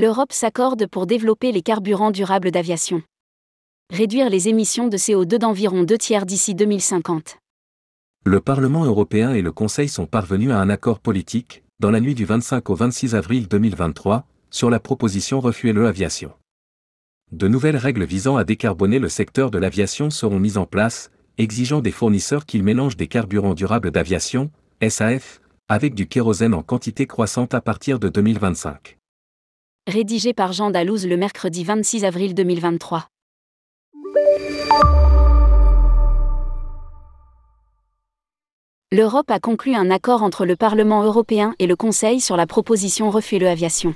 L'Europe s'accorde pour développer les carburants durables d'aviation. Réduire les émissions de CO2 d'environ deux tiers d'ici 2050. Le Parlement européen et le Conseil sont parvenus à un accord politique, dans la nuit du 25 au 26 avril 2023, sur la proposition Refuel Aviation. De nouvelles règles visant à décarboner le secteur de l'aviation seront mises en place, exigeant des fournisseurs qu'ils mélangent des carburants durables d'aviation, SAF, avec du kérosène en quantité croissante à partir de 2025 rédigé par Jean Dalouse le mercredi 26 avril 2023. L'Europe a conclu un accord entre le Parlement européen et le Conseil sur la proposition Refuel Aviation.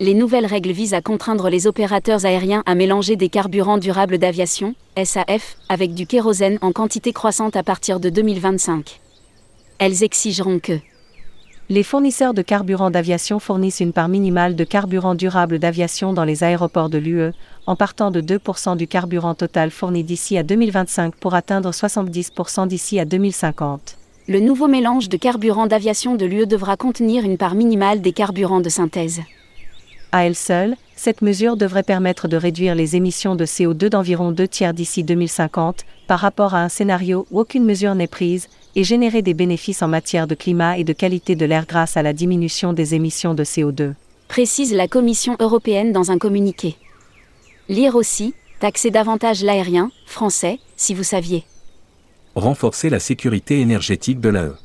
Les nouvelles règles visent à contraindre les opérateurs aériens à mélanger des carburants durables d'aviation, SAF, avec du kérosène en quantité croissante à partir de 2025. Elles exigeront que les fournisseurs de carburant d'aviation fournissent une part minimale de carburant durable d'aviation dans les aéroports de l'UE, en partant de 2% du carburant total fourni d'ici à 2025 pour atteindre 70% d'ici à 2050. Le nouveau mélange de carburant d'aviation de l'UE devra contenir une part minimale des carburants de synthèse. À elle seule, cette mesure devrait permettre de réduire les émissions de CO2 d'environ deux tiers d'ici 2050, par rapport à un scénario où aucune mesure n'est prise, et générer des bénéfices en matière de climat et de qualité de l'air grâce à la diminution des émissions de CO2. Précise la Commission européenne dans un communiqué. Lire aussi, taxer davantage l'aérien, français, si vous saviez. Renforcer la sécurité énergétique de l'AE.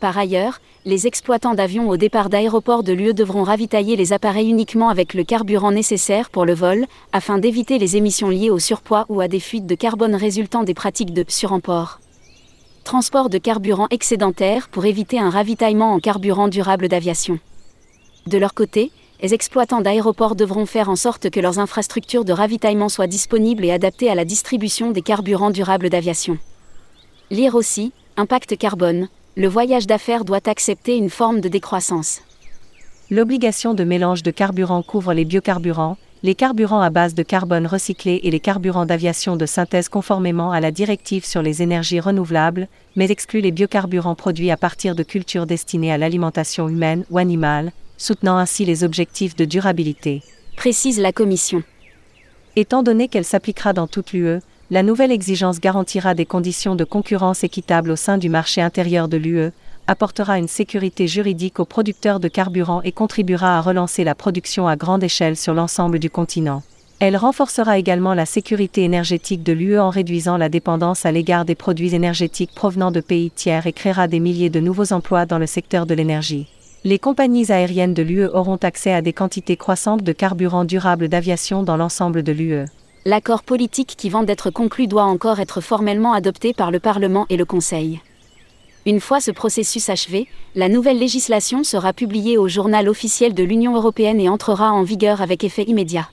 Par ailleurs, les exploitants d'avions au départ d'aéroports de l'UE devront ravitailler les appareils uniquement avec le carburant nécessaire pour le vol, afin d'éviter les émissions liées au surpoids ou à des fuites de carbone résultant des pratiques de suremport transport de carburant excédentaire pour éviter un ravitaillement en carburant durable d'aviation. De leur côté, les exploitants d'aéroports devront faire en sorte que leurs infrastructures de ravitaillement soient disponibles et adaptées à la distribution des carburants durables d'aviation. Lire aussi, impact carbone, le voyage d'affaires doit accepter une forme de décroissance. L'obligation de mélange de carburant couvre les biocarburants, les carburants à base de carbone recyclé et les carburants d'aviation de synthèse conformément à la directive sur les énergies renouvelables, mais exclut les biocarburants produits à partir de cultures destinées à l'alimentation humaine ou animale, soutenant ainsi les objectifs de durabilité. Précise la Commission. Étant donné qu'elle s'appliquera dans toute l'UE, la nouvelle exigence garantira des conditions de concurrence équitables au sein du marché intérieur de l'UE, apportera une sécurité juridique aux producteurs de carburant et contribuera à relancer la production à grande échelle sur l'ensemble du continent. Elle renforcera également la sécurité énergétique de l'UE en réduisant la dépendance à l'égard des produits énergétiques provenant de pays tiers et créera des milliers de nouveaux emplois dans le secteur de l'énergie. Les compagnies aériennes de l'UE auront accès à des quantités croissantes de carburant durable d'aviation dans l'ensemble de l'UE. L'accord politique qui vient d'être conclu doit encore être formellement adopté par le Parlement et le Conseil. Une fois ce processus achevé, la nouvelle législation sera publiée au journal officiel de l'Union européenne et entrera en vigueur avec effet immédiat.